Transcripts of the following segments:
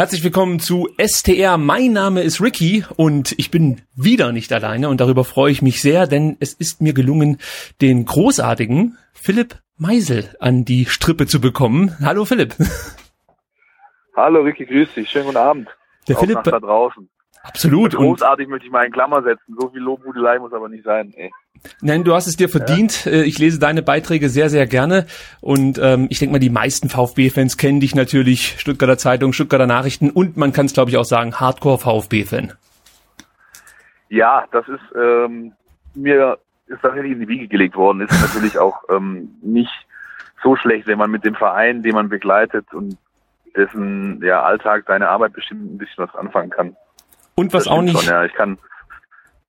Herzlich willkommen zu STR. Mein Name ist Ricky und ich bin wieder nicht alleine und darüber freue ich mich sehr, denn es ist mir gelungen, den großartigen Philipp Meisel an die Strippe zu bekommen. Hallo Philipp. Hallo Ricky, grüß dich. Schönen guten Abend. Der Auch Philipp da draußen. Absolut. Großartig möchte ich mal in Klammer setzen. So viel Lobhudelei muss aber nicht sein. Ey. Nein, du hast es dir verdient. Ja. Äh, ich lese deine Beiträge sehr, sehr gerne. Und ähm, ich denke mal, die meisten VfB-Fans kennen dich natürlich. Stuttgarter Zeitung, Stuttgarter Nachrichten und man kann es, glaube ich, auch sagen, Hardcore-VfB-Fan. Ja, das ist ähm, mir ist tatsächlich in die Wiege gelegt worden. Ist natürlich auch ähm, nicht so schlecht, wenn man mit dem Verein, den man begleitet und dessen ja, Alltag, deine Arbeit bestimmt ein bisschen was anfangen kann. Und was auch nicht. Schon, ja, ich kann,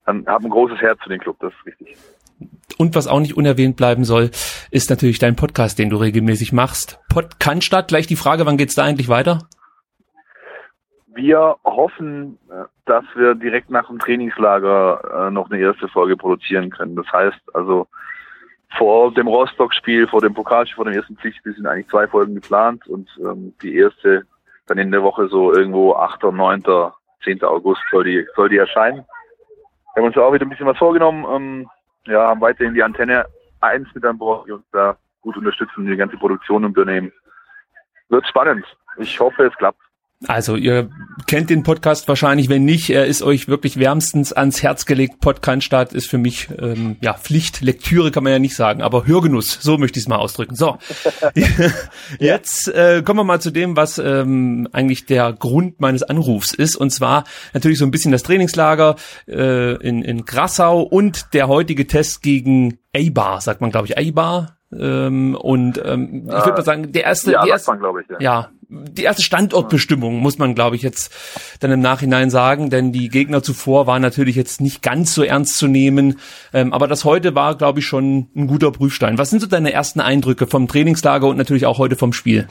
habe ein großes Herz für den Club, das ist richtig. Und was auch nicht unerwähnt bleiben soll, ist natürlich dein Podcast, den du regelmäßig machst. Podcast, gleich die Frage, wann geht's da endlich weiter? Wir hoffen, äh, dass wir direkt nach dem Trainingslager äh, noch eine erste Folge produzieren können. Das heißt also, vor dem Rostock-Spiel, vor dem Pokalspiel, vor dem ersten Pflichtspiel sind eigentlich zwei Folgen geplant und ähm, die erste dann in der Woche so irgendwo 8., 9., 10. August soll die, soll die erscheinen. Wir haben uns auch wieder ein bisschen was vorgenommen. Ähm, ja, haben weiterhin die Antenne 1 mit an Bord, die uns da gut unterstützen, die ganze Produktion übernehmen. Wird spannend. Ich hoffe, es klappt. Also ihr kennt den Podcast wahrscheinlich, wenn nicht, er ist euch wirklich wärmstens ans Herz gelegt. Podcast ist für mich ähm, ja Pflicht, Lektüre kann man ja nicht sagen, aber Hörgenuss, so möchte ich es mal ausdrücken. So, jetzt äh, kommen wir mal zu dem, was ähm, eigentlich der Grund meines Anrufs ist, und zwar natürlich so ein bisschen das Trainingslager äh, in, in Grassau und der heutige Test gegen Eibar, sagt man glaube ich Eibar. Ähm, und ähm, ich würde mal sagen, der erste, ja, die erste, man, ich, ja. ja die erste Standortbestimmung, muss man, glaube ich, jetzt dann im Nachhinein sagen, denn die Gegner zuvor waren natürlich jetzt nicht ganz so ernst zu nehmen. Ähm, aber das heute war, glaube ich, schon ein guter Prüfstein. Was sind so deine ersten Eindrücke vom Trainingslager und natürlich auch heute vom Spiel?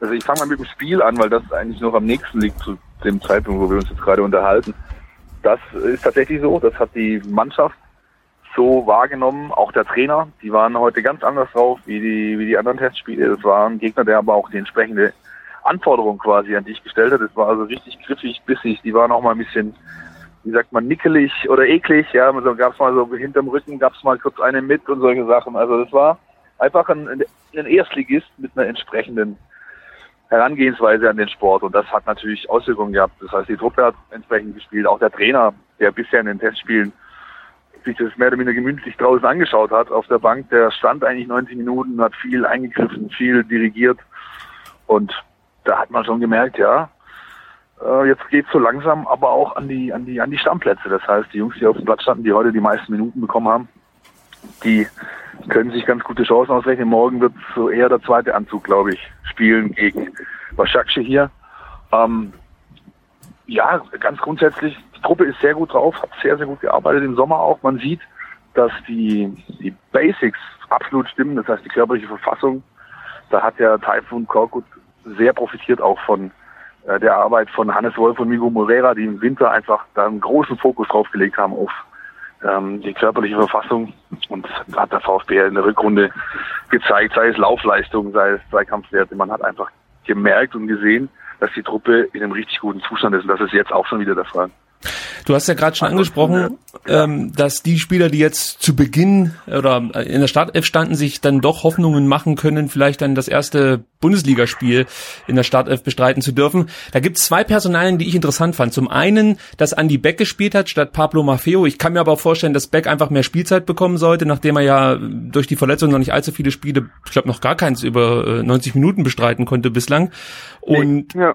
Also ich fange mal mit dem Spiel an, weil das eigentlich noch am nächsten liegt zu dem Zeitpunkt, wo wir uns jetzt gerade unterhalten. Das ist tatsächlich so, das hat die Mannschaft so wahrgenommen, auch der Trainer. Die waren heute ganz anders drauf wie die, wie die anderen Testspiele. Das war ein Gegner, der aber auch die entsprechende Anforderung quasi an dich gestellt hat. Das war also richtig griffig, bissig. Die waren auch mal ein bisschen, wie sagt man, nickelig oder eklig. Ja, also gab es mal so hinterm Rücken, gab es mal kurz eine mit und solche Sachen. Also das war einfach ein, ein Erstligist mit einer entsprechenden Herangehensweise an den Sport und das hat natürlich Auswirkungen gehabt. Das heißt, die Truppe hat entsprechend gespielt, auch der Trainer, der bisher in den Testspielen sich das mehr oder minder gemütlich draußen angeschaut hat auf der Bank, der stand eigentlich 90 Minuten, hat viel eingegriffen, viel dirigiert und da hat man schon gemerkt, ja, äh, jetzt geht's so langsam aber auch an die, an die, an die Stammplätze. Das heißt, die Jungs, die auf dem Platz standen, die heute die meisten Minuten bekommen haben, die können sich ganz gute Chancen ausrechnen. Morgen wird so eher der zweite Anzug, glaube ich, spielen gegen Waschaksche hier. Ähm, ja, ganz grundsätzlich, die Truppe ist sehr gut drauf, hat sehr, sehr gut gearbeitet im Sommer auch. Man sieht, dass die, die Basics absolut stimmen, das heißt die körperliche Verfassung. Da hat der Taifun Korkut sehr profitiert auch von äh, der Arbeit von Hannes Wolf und Migo Moreira, die im Winter einfach da einen großen Fokus drauf gelegt haben auf ähm, die körperliche Verfassung. Und da hat der VfB in der Rückrunde gezeigt, sei es Laufleistung, sei es Zweikampfwerte. Man hat einfach gemerkt und gesehen, dass die Truppe in einem richtig guten Zustand ist. Und das ist jetzt auch schon wieder der Fall. Du hast ja gerade schon angesprochen, ähm, dass die Spieler, die jetzt zu Beginn oder in der Startelf standen, sich dann doch Hoffnungen machen können, vielleicht dann das erste Bundesligaspiel in der Startelf bestreiten zu dürfen. Da gibt es zwei Personalien, die ich interessant fand. Zum einen, dass Andy Beck gespielt hat statt Pablo Maffeo. Ich kann mir aber auch vorstellen, dass Beck einfach mehr Spielzeit bekommen sollte, nachdem er ja durch die Verletzung noch nicht allzu viele Spiele, ich glaube noch gar keins über 90 äh, Minuten bestreiten konnte bislang. Und ja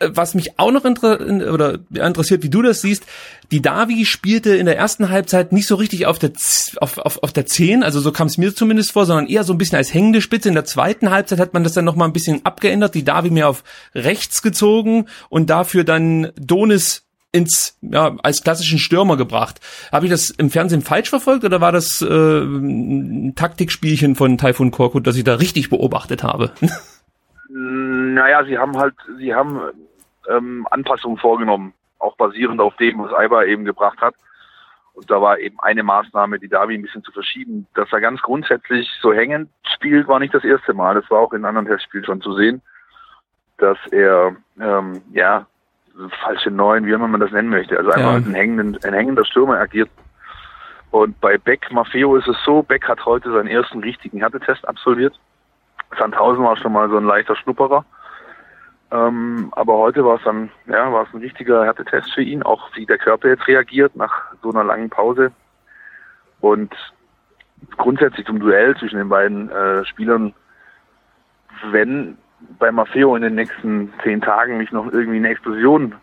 was mich auch noch inter oder interessiert, wie du das siehst, die Davi spielte in der ersten Halbzeit nicht so richtig auf der auf, auf, auf der 10, also so kam es mir zumindest vor, sondern eher so ein bisschen als hängende Spitze. In der zweiten Halbzeit hat man das dann noch mal ein bisschen abgeändert, die Davi mehr auf rechts gezogen und dafür dann Donis ins ja als klassischen Stürmer gebracht. Habe ich das im Fernsehen falsch verfolgt oder war das äh, ein Taktikspielchen von Taifun Korkut, das ich da richtig beobachtet habe? Naja, sie haben halt, sie haben ähm, Anpassungen vorgenommen, auch basierend auf dem, was Aiba eben gebracht hat. Und da war eben eine Maßnahme, die Davi ein bisschen zu verschieben. Dass er ganz grundsätzlich so hängend spielt, war nicht das erste Mal. Das war auch in anderen Testspielen schon zu sehen. dass er, ähm, ja, falsche Neun, wie immer man das nennen möchte, also einfach ja. ein, hängenden, ein hängender Stürmer agiert. Und bei Beck Maffeo ist es so, Beck hat heute seinen ersten richtigen Härtetest absolviert. Sandhausen war schon mal so ein leichter Schnupperer. Ähm, aber heute war es dann, ja, war es ein richtiger Härtetest für ihn, auch wie der Körper jetzt reagiert nach so einer langen Pause. Und grundsätzlich zum Duell zwischen den beiden äh, Spielern, wenn bei Maffeo in den nächsten zehn Tagen nicht noch irgendwie eine Explosion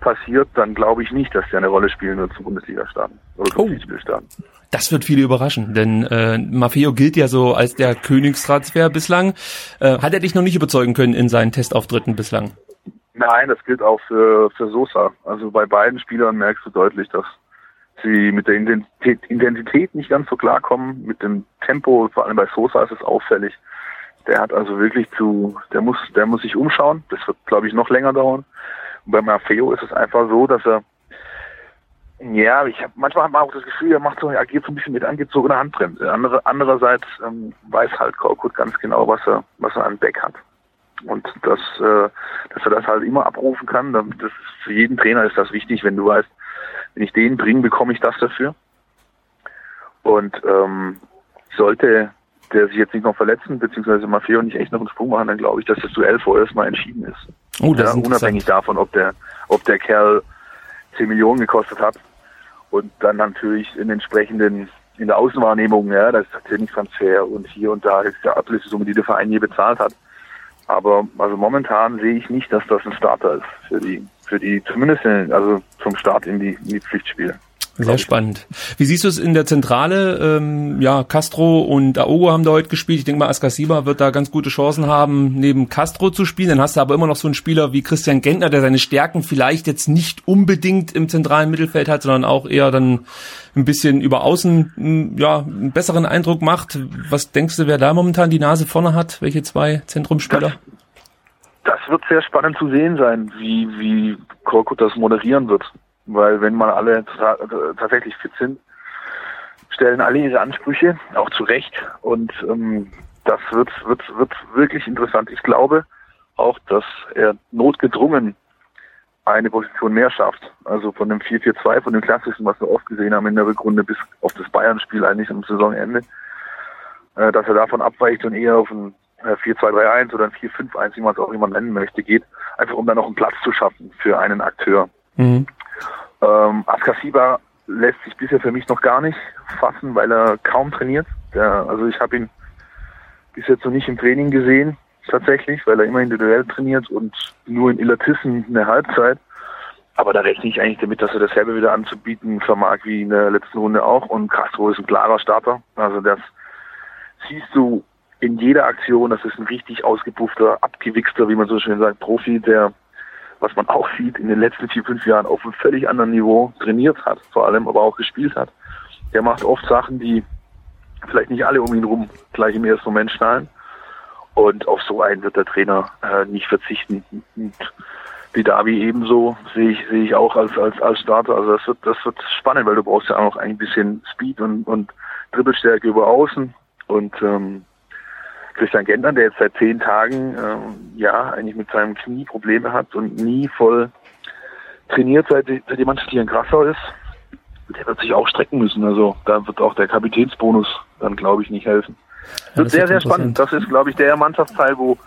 passiert, dann glaube ich nicht, dass der eine Rolle spielen wird zum Bundesliga-Starten oder zum oh. Das wird viele überraschen, denn äh, Maffeo gilt ja so als der Königstransfer bislang. Äh, hat er dich noch nicht überzeugen können in seinen Testauftritten bislang? Nein, das gilt auch für, für Sosa. Also bei beiden Spielern merkst du deutlich, dass sie mit der Intensität, Intensität nicht ganz so klarkommen, mit dem Tempo, vor allem bei Sosa ist es auffällig. Der hat also wirklich zu, der muss, der muss sich umschauen. Das wird, glaube ich, noch länger dauern. Bei Maffeo ist es einfach so, dass er, ja, ich habe manchmal hat man auch das Gefühl, er macht so, er agiert so ein bisschen mit angezogener Handbremse. Andere, andererseits ähm, weiß halt Korkut ganz genau, was er, was er an Back hat. Und das, äh, dass er das halt immer abrufen kann, das ist, für jeden Trainer ist das wichtig, wenn du weißt, wenn ich den bringe, bekomme ich das dafür. Und ähm, sollte der sich jetzt nicht noch verletzen, beziehungsweise Maffeo nicht echt noch einen Sprung machen, dann glaube ich, dass das Duell vorerst mal entschieden ist. Oh, das ja, ist unabhängig davon, ob der, ob der Kerl 10 Millionen gekostet hat und dann natürlich in entsprechenden in der Außenwahrnehmung, ja, das ist nicht Transfer und hier und da ist der Ablösesumme, die der Verein je bezahlt hat. Aber also momentan sehe ich nicht, dass das ein Starter ist für die, für die, zumindest in, also zum Start in die, in die Pflichtspiele. Sehr spannend. Wie siehst du es in der Zentrale? Ähm, ja, Castro und Aogo haben da heute gespielt. Ich denke mal, Askasiba wird da ganz gute Chancen haben, neben Castro zu spielen. Dann hast du aber immer noch so einen Spieler wie Christian Gentner, der seine Stärken vielleicht jetzt nicht unbedingt im zentralen Mittelfeld hat, sondern auch eher dann ein bisschen über außen ja, einen besseren Eindruck macht. Was denkst du, wer da momentan die Nase vorne hat? Welche zwei Zentrumspieler? Das, das wird sehr spannend zu sehen sein, wie, wie Korkut das moderieren wird weil wenn mal alle tatsächlich fit sind, stellen alle ihre Ansprüche, auch zu Recht. Und ähm, das wird, wird, wird wirklich interessant. Ich glaube auch, dass er notgedrungen eine Position mehr schafft. Also von dem 4-4-2, von dem klassischen, was wir oft gesehen haben in der Rückrunde bis auf das Bayern-Spiel eigentlich am Saisonende, äh, dass er davon abweicht und eher auf ein 4-2-3-1 oder ein 4-5-1, wie man es auch immer nennen möchte, geht, einfach um dann noch einen Platz zu schaffen für einen Akteur. Mhm. Ähm, Askasiba lässt sich bisher für mich noch gar nicht fassen, weil er kaum trainiert. Der, also ich habe ihn bis jetzt noch nicht im Training gesehen, tatsächlich, weil er immer individuell trainiert und nur in Illertissen eine Halbzeit. Aber da rechne ich eigentlich damit, dass er dasselbe wieder anzubieten vermag wie in der letzten Runde auch. Und Castro ist ein klarer Starter. Also das siehst du in jeder Aktion. Das ist ein richtig ausgepuffter, abgewichster, wie man so schön sagt, Profi, der was man auch sieht, in den letzten vier, fünf Jahren auf einem völlig anderen Niveau trainiert hat, vor allem aber auch gespielt hat. Der macht oft Sachen, die vielleicht nicht alle um ihn rum gleich im ersten Moment schnallen. Und auf so einen wird der Trainer äh, nicht verzichten. Und Bidavi ebenso sehe ich, sehe ich auch als, als, als Starter. Also das wird, das wird spannend, weil du brauchst ja auch noch ein bisschen Speed und, und Dribbelstärke über außen. Und ähm, Christian Gentner, der jetzt seit zehn Tagen äh, ja eigentlich mit seinem Knie Probleme hat und nie voll trainiert, seit, seit die Mannschaft hier in Grassau ist, der wird sich auch strecken müssen. Also da wird auch der Kapitänsbonus dann, glaube ich, nicht helfen. Ja, wird sehr, sehr spannend. Das ist, glaube ich, der Mannschaftsteil, wo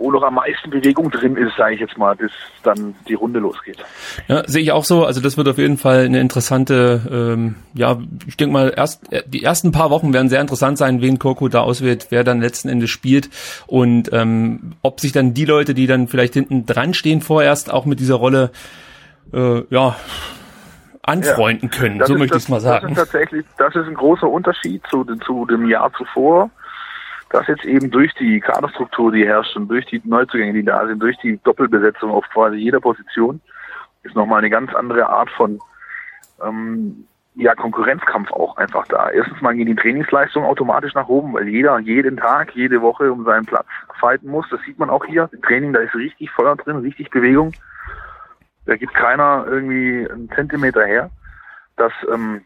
wo noch am meisten Bewegung drin ist, sage ich jetzt mal, bis dann die Runde losgeht. Ja, sehe ich auch so. Also das wird auf jeden Fall eine interessante, ähm, ja, ich denke mal, erst die ersten paar Wochen werden sehr interessant sein, wen Koko da auswählt, wer dann letzten Endes spielt und ähm, ob sich dann die Leute, die dann vielleicht hinten dran stehen, vorerst auch mit dieser Rolle, äh, ja, anfreunden ja, können. So möchte ich es mal sagen. Das ist tatsächlich, das ist ein großer Unterschied zu, zu dem Jahr zuvor dass jetzt eben durch die Kaderstruktur, die herrscht und durch die Neuzugänge, die da sind, durch die Doppelbesetzung auf quasi jeder Position, ist nochmal eine ganz andere Art von ähm, ja, Konkurrenzkampf auch einfach da. Erstens mal gehen die Trainingsleistungen automatisch nach oben, weil jeder jeden Tag, jede Woche um seinen Platz fighten muss. Das sieht man auch hier. Im Training, da ist richtig Feuer drin, richtig Bewegung. Da gibt keiner irgendwie einen Zentimeter her. Das, ähm,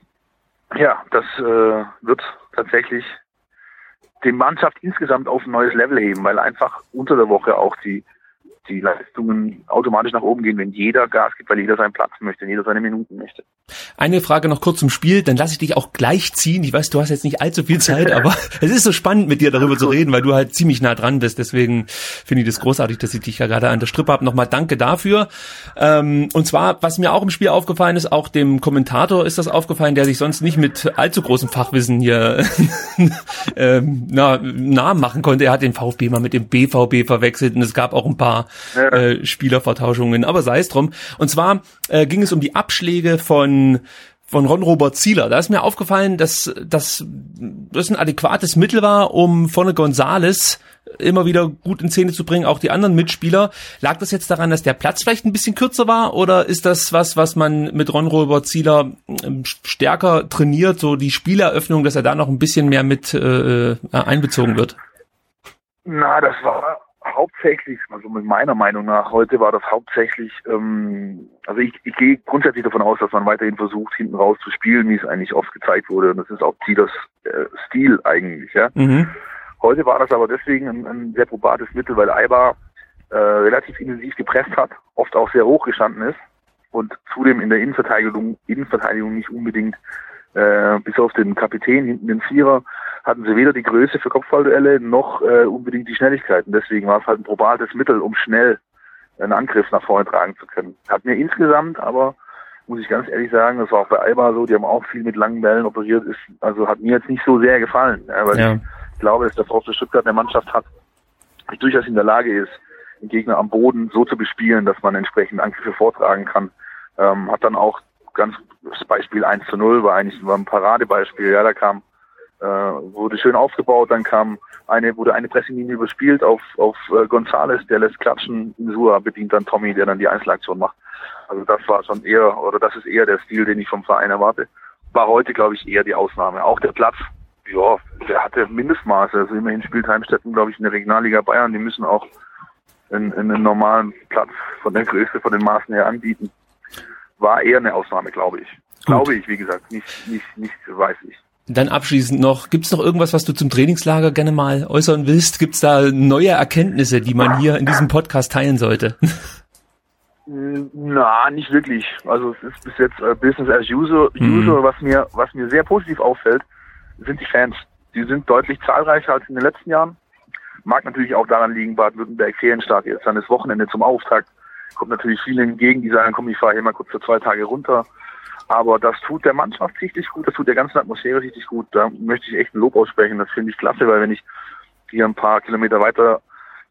ja, das äh, wird tatsächlich die Mannschaft insgesamt auf ein neues Level heben, weil einfach unter der Woche auch die die Leistungen automatisch nach oben gehen, wenn jeder Gas gibt, weil jeder seinen Platz möchte, wenn jeder seine Minuten möchte. Eine Frage noch kurz zum Spiel, dann lasse ich dich auch gleich ziehen. Ich weiß, du hast jetzt nicht allzu viel Zeit, aber es ist so spannend, mit dir darüber zu reden, weil du halt ziemlich nah dran bist. Deswegen finde ich das großartig, dass ich dich ja gerade an der Strippe habe. Nochmal danke dafür. Ähm, und zwar, was mir auch im Spiel aufgefallen ist, auch dem Kommentator ist das aufgefallen, der sich sonst nicht mit allzu großem Fachwissen hier ähm, na, Namen machen konnte. Er hat den VfB mal mit dem BVB verwechselt und es gab auch ein paar ja. äh, Spielervertauschungen, aber sei es drum. Und zwar äh, ging es um die Abschläge von von Ron-Robert Zieler. Da ist mir aufgefallen, dass, dass das ein adäquates Mittel war, um vorne Gonzales immer wieder gut in Szene zu bringen, auch die anderen Mitspieler. Lag das jetzt daran, dass der Platz vielleicht ein bisschen kürzer war oder ist das was, was man mit Ron-Robert Zieler ähm, stärker trainiert, so die Spieleröffnung, dass er da noch ein bisschen mehr mit äh, äh einbezogen wird? Na, das war hauptsächlich, also mit meiner Meinung nach, heute war das hauptsächlich, ähm, also ich, ich gehe grundsätzlich davon aus, dass man weiterhin versucht, hinten raus zu spielen, wie es eigentlich oft gezeigt wurde. Und das ist auch Zielers äh, Stil eigentlich, ja. Mhm. Heute war das aber deswegen ein, ein sehr probates Mittel, weil Aiba äh, relativ intensiv gepresst hat, oft auch sehr hoch gestanden ist und zudem in der Innenverteidigung, Innenverteidigung nicht unbedingt äh, bis auf den Kapitän hinten den Vierer hatten sie weder die Größe für Kopfballduelle noch äh, unbedingt die Schnelligkeiten. Deswegen war es halt ein probates Mittel, um schnell einen Angriff nach vorne tragen zu können. Hat mir insgesamt aber, muss ich ganz ehrlich sagen, das war auch bei Alba so, die haben auch viel mit langen Bällen operiert, ist, also hat mir jetzt nicht so sehr gefallen. Ja, weil ja. ich glaube, dass der VfB Stuttgart eine Mannschaft hat, die durchaus in der Lage ist, den Gegner am Boden so zu bespielen, dass man entsprechend Angriffe vortragen kann. Ähm, hat dann auch ganz das Beispiel 1 zu 0 war eigentlich war ein Paradebeispiel. Ja, da kam äh, wurde schön aufgebaut, dann kam eine, wurde eine Pressinglinie überspielt auf, auf äh, Gonzales, der lässt klatschen, Insua bedient dann Tommy, der dann die Einzelaktion macht. Also das war schon eher, oder das ist eher der Stil, den ich vom Verein erwarte. War heute, glaube ich, eher die Ausnahme. Auch der Platz, ja, der hatte Mindestmaße. Also immerhin spielt Heimstetten, glaube ich, in der Regionalliga Bayern. Die müssen auch einen, einen normalen Platz von der Größe, von den Maßen her anbieten. War eher eine Ausnahme, glaube ich. Gut. Glaube ich, wie gesagt, nicht, nicht, nicht weiß ich. Dann abschließend noch, gibt es noch irgendwas, was du zum Trainingslager gerne mal äußern willst? Gibt es da neue Erkenntnisse, die man hier in diesem Podcast teilen sollte? Na, nicht wirklich. Also es ist bis jetzt äh, Business as usual. Mhm. Was mir, was mir sehr positiv auffällt, sind die Fans. Die sind deutlich zahlreicher als in den letzten Jahren. Mag natürlich auch daran liegen, Baden-Württemberg Ferienstart jetzt dann das Wochenende zum Auftakt. Kommt natürlich vielen entgegen, die sagen, komm, ich fahre hier mal kurz für zwei Tage runter. Aber das tut der Mannschaft richtig gut, das tut der ganzen Atmosphäre richtig gut. Da möchte ich echt ein Lob aussprechen. Das finde ich klasse, weil wenn ich hier ein paar Kilometer weiter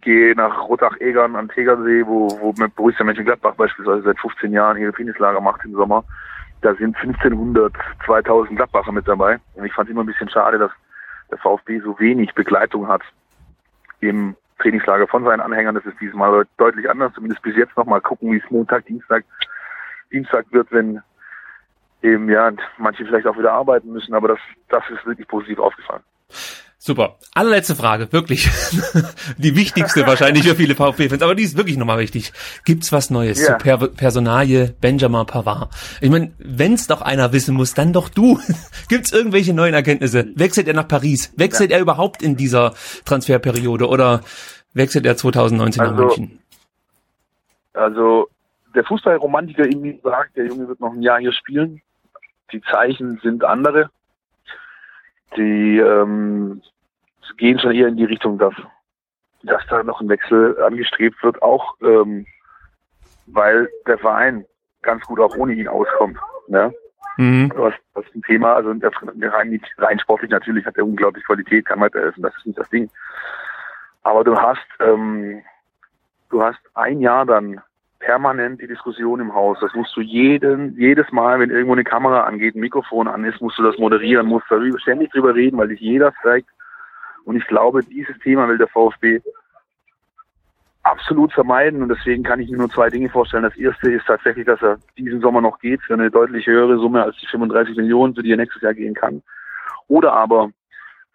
gehe nach Rotach-Egern an Tegernsee, wo, wo mit Borussia Mönchengladbach beispielsweise seit 15 Jahren hier Trainingslager macht im Sommer, da sind 1500, 2000 Gladbacher mit dabei. Und ich fand es immer ein bisschen schade, dass der VfB so wenig Begleitung hat im Trainingslager von seinen Anhängern. Das ist diesmal deutlich anders, zumindest bis jetzt noch mal gucken, wie es Montag, Dienstag, Dienstag wird, wenn eben ja manche vielleicht auch wieder arbeiten müssen, aber das, das ist wirklich positiv aufgefallen. Super. Allerletzte Frage, wirklich. die wichtigste wahrscheinlich für viele VfB-Fans, aber die ist wirklich nochmal wichtig. Gibt's was Neues ja. zur per Personalie Benjamin Pavard? Ich meine, wenn's doch einer wissen muss, dann doch du. Gibt's irgendwelche neuen Erkenntnisse? Wechselt er nach Paris? Wechselt ja. er überhaupt in dieser Transferperiode oder wechselt er 2019 also, nach München? Also, der Fußballromantiker in mir sagt, der Junge wird noch ein Jahr hier spielen die Zeichen sind andere. Die ähm, gehen schon eher in die Richtung, dass, dass da noch ein Wechsel angestrebt wird, auch ähm, weil der Verein ganz gut auch ohne ihn auskommt. Ne? Mhm. Was, was ein Thema, also rein, rein sportlich natürlich hat er unglaublich Qualität, kann weiterhelfen, das ist nicht das Ding. Aber du hast, ähm, du hast ein Jahr dann permanent die Diskussion im Haus. Das musst du jeden, jedes Mal, wenn irgendwo eine Kamera angeht, ein Mikrofon an ist, musst du das moderieren, musst darüber, ständig drüber reden, weil dich jeder zeigt. Und ich glaube, dieses Thema will der VfB absolut vermeiden. Und deswegen kann ich mir nur zwei Dinge vorstellen. Das erste ist tatsächlich, dass er diesen Sommer noch geht für eine deutlich höhere Summe als die 35 Millionen, für die er nächstes Jahr gehen kann. Oder aber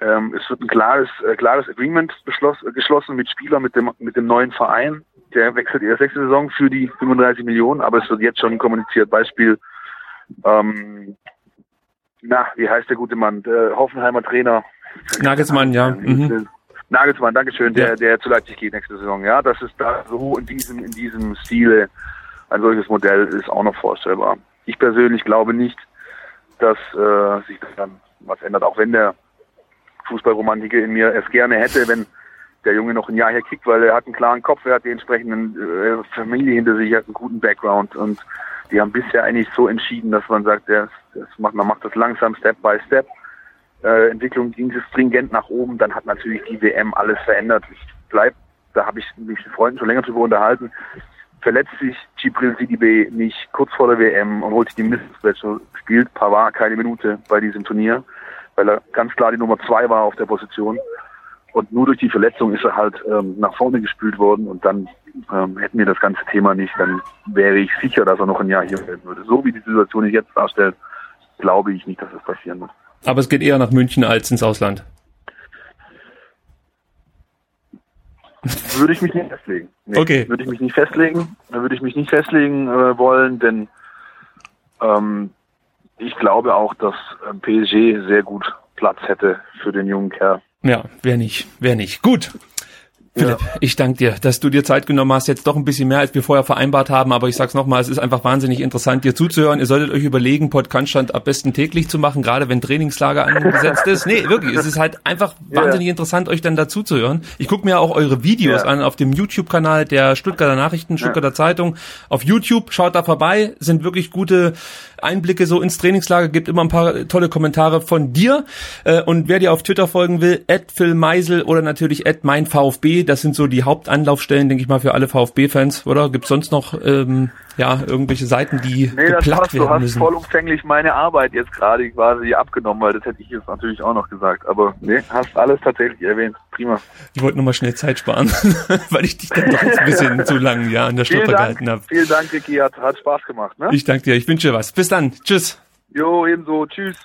ähm, es wird ein klares, äh, klares Agreement geschlossen mit Spieler, mit dem, mit dem neuen Verein, der wechselt in der sechsten Saison für die 35 Millionen, aber es wird jetzt schon kommuniziert. Beispiel, ähm, na, wie heißt der gute Mann? Der Hoffenheimer Trainer, Nagelsmann, ja. Mhm. Nagelsmann, Dankeschön, der, ja. der zu Leipzig geht nächste Saison. Ja, das ist da so in diesem, in diesem Stile ein solches Modell ist auch noch vorstellbar. Ich persönlich glaube nicht, dass äh, sich dann was ändert, auch wenn der Fußballromantiker in mir es gerne hätte, wenn der Junge noch ein Jahr hier kickt, weil er hat einen klaren Kopf, er hat die entsprechenden äh, Familie hinter sich, er hat einen guten Background und die haben bisher eigentlich so entschieden, dass man sagt, der, das macht, man macht das langsam, Step by Step. Äh, Entwicklung ging es stringent nach oben, dann hat natürlich die WM alles verändert. Ich bleib, da habe ich mich mit Freunden schon länger drüber unterhalten. Verletzt sich Gibril CDB nicht kurz vor der WM und holt sich die Mistwäsche, spielt Pavard keine Minute bei diesem Turnier, weil er ganz klar die Nummer zwei war auf der Position. Und nur durch die Verletzung ist er halt ähm, nach vorne gespült worden und dann ähm, hätten wir das ganze Thema nicht, dann wäre ich sicher, dass er noch ein Jahr hier bleiben würde. So wie die Situation sich jetzt darstellt, glaube ich nicht, dass das passieren wird. Aber es geht eher nach München als ins Ausland. Würde ich mich nicht festlegen. Nee, okay. Würde ich mich nicht festlegen. Würde ich mich nicht festlegen äh, wollen, denn ähm, ich glaube auch, dass äh, PSG sehr gut Platz hätte für den jungen Kerl. Ja, wer nicht, wer nicht. Gut. Philipp, ja. ich danke dir, dass du dir Zeit genommen hast, jetzt doch ein bisschen mehr, als wir vorher vereinbart haben, aber ich sag's nochmal, es ist einfach wahnsinnig interessant, dir zuzuhören. Ihr solltet euch überlegen, Podcast ab besten täglich zu machen, gerade wenn Trainingslager angesetzt ist. Nee, wirklich, es ist halt einfach ja. wahnsinnig interessant, euch dann dazu zu hören. Ich gucke mir auch eure Videos ja. an auf dem YouTube-Kanal der Stuttgarter Nachrichten, Stuttgarter Zeitung. Auf YouTube, schaut da vorbei, sind wirklich gute Einblicke so ins Trainingslager, gibt immer ein paar tolle Kommentare von dir. Äh, und wer dir auf Twitter folgen will, at Phil Meisel oder natürlich at mein VfB, das sind so die Hauptanlaufstellen, denke ich mal, für alle VfB-Fans, oder? Gibt sonst noch ähm, ja irgendwelche Seiten, die nee, das passt, werden du hast müssen? vollumfänglich meine Arbeit jetzt gerade quasi abgenommen, weil das hätte ich jetzt natürlich auch noch gesagt. Aber nee, hast alles tatsächlich erwähnt. Prima. Ich wollte nur mal schnell Zeit sparen, weil ich dich dann doch jetzt ein bisschen zu lang ja an der Strippe gehalten habe. Vielen Dank, Ricky, hat, hat Spaß gemacht. Ne? Ich danke dir, ich wünsche dir was. Bis dann. Tschüss. Jo, ebenso. Tschüss.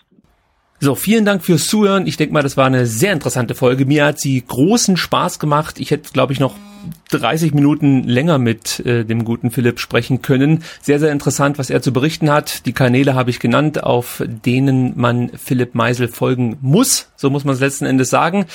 So, vielen Dank fürs Zuhören. Ich denke mal, das war eine sehr interessante Folge. Mir hat sie großen Spaß gemacht. Ich hätte, glaube ich, noch 30 Minuten länger mit äh, dem guten Philipp sprechen können. Sehr, sehr interessant, was er zu berichten hat. Die Kanäle habe ich genannt, auf denen man Philipp Meisel folgen muss. So muss man es letzten Endes sagen.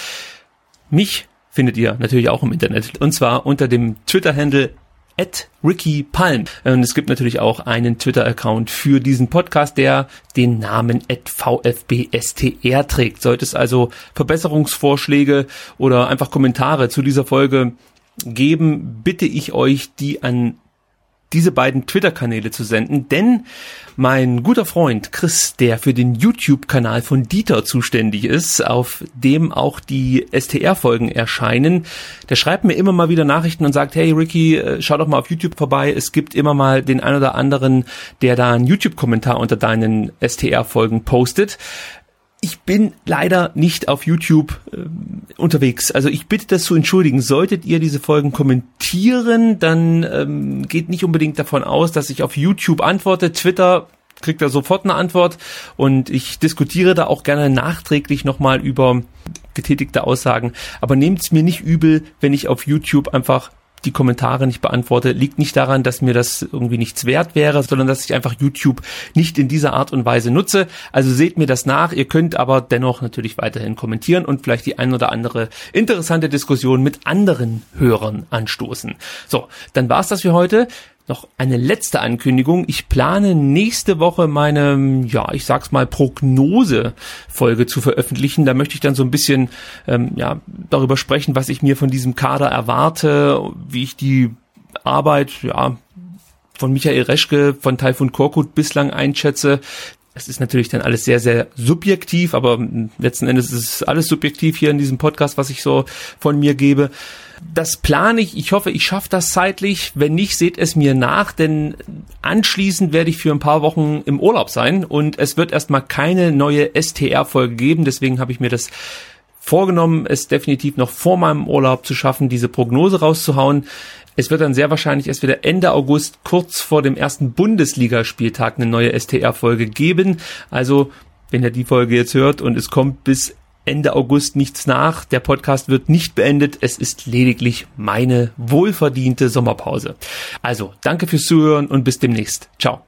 Mich findet ihr natürlich auch im Internet. Und zwar unter dem Twitter-Handle at Ricky Palm. Und es gibt natürlich auch einen Twitter-Account für diesen Podcast, der den Namen at VfBSTR trägt. Sollte es also Verbesserungsvorschläge oder einfach Kommentare zu dieser Folge geben, bitte ich euch, die an diese beiden Twitter-Kanäle zu senden, denn mein guter Freund Chris, der für den YouTube-Kanal von Dieter zuständig ist, auf dem auch die STR-Folgen erscheinen, der schreibt mir immer mal wieder Nachrichten und sagt, hey Ricky, äh, schau doch mal auf YouTube vorbei, es gibt immer mal den ein oder anderen, der da einen YouTube-Kommentar unter deinen STR-Folgen postet ich bin leider nicht auf YouTube äh, unterwegs. Also ich bitte das zu entschuldigen. Solltet ihr diese Folgen kommentieren, dann ähm, geht nicht unbedingt davon aus, dass ich auf YouTube antworte. Twitter kriegt da sofort eine Antwort und ich diskutiere da auch gerne nachträglich nochmal über getätigte Aussagen. Aber nehmt es mir nicht übel, wenn ich auf YouTube einfach die Kommentare nicht beantworte, liegt nicht daran, dass mir das irgendwie nichts wert wäre, sondern dass ich einfach YouTube nicht in dieser Art und Weise nutze. Also seht mir das nach. Ihr könnt aber dennoch natürlich weiterhin kommentieren und vielleicht die ein oder andere interessante Diskussion mit anderen Hörern anstoßen. So, dann war's das für heute noch eine letzte Ankündigung. Ich plane nächste Woche meine, ja, ich sag's mal, Prognose-Folge zu veröffentlichen. Da möchte ich dann so ein bisschen ähm, ja, darüber sprechen, was ich mir von diesem Kader erwarte, wie ich die Arbeit, ja, von Michael Reschke, von Taifun Korkut bislang einschätze. Es ist natürlich dann alles sehr, sehr subjektiv, aber letzten Endes ist es alles subjektiv hier in diesem Podcast, was ich so von mir gebe. Das plane ich. Ich hoffe, ich schaffe das zeitlich. Wenn nicht, seht es mir nach, denn anschließend werde ich für ein paar Wochen im Urlaub sein und es wird erstmal keine neue STR-Folge geben. Deswegen habe ich mir das vorgenommen, es definitiv noch vor meinem Urlaub zu schaffen, diese Prognose rauszuhauen. Es wird dann sehr wahrscheinlich erst wieder Ende August, kurz vor dem ersten Bundesligaspieltag, eine neue STR-Folge geben. Also, wenn ihr die Folge jetzt hört und es kommt bis Ende August nichts nach. Der Podcast wird nicht beendet. Es ist lediglich meine wohlverdiente Sommerpause. Also, danke fürs Zuhören und bis demnächst. Ciao.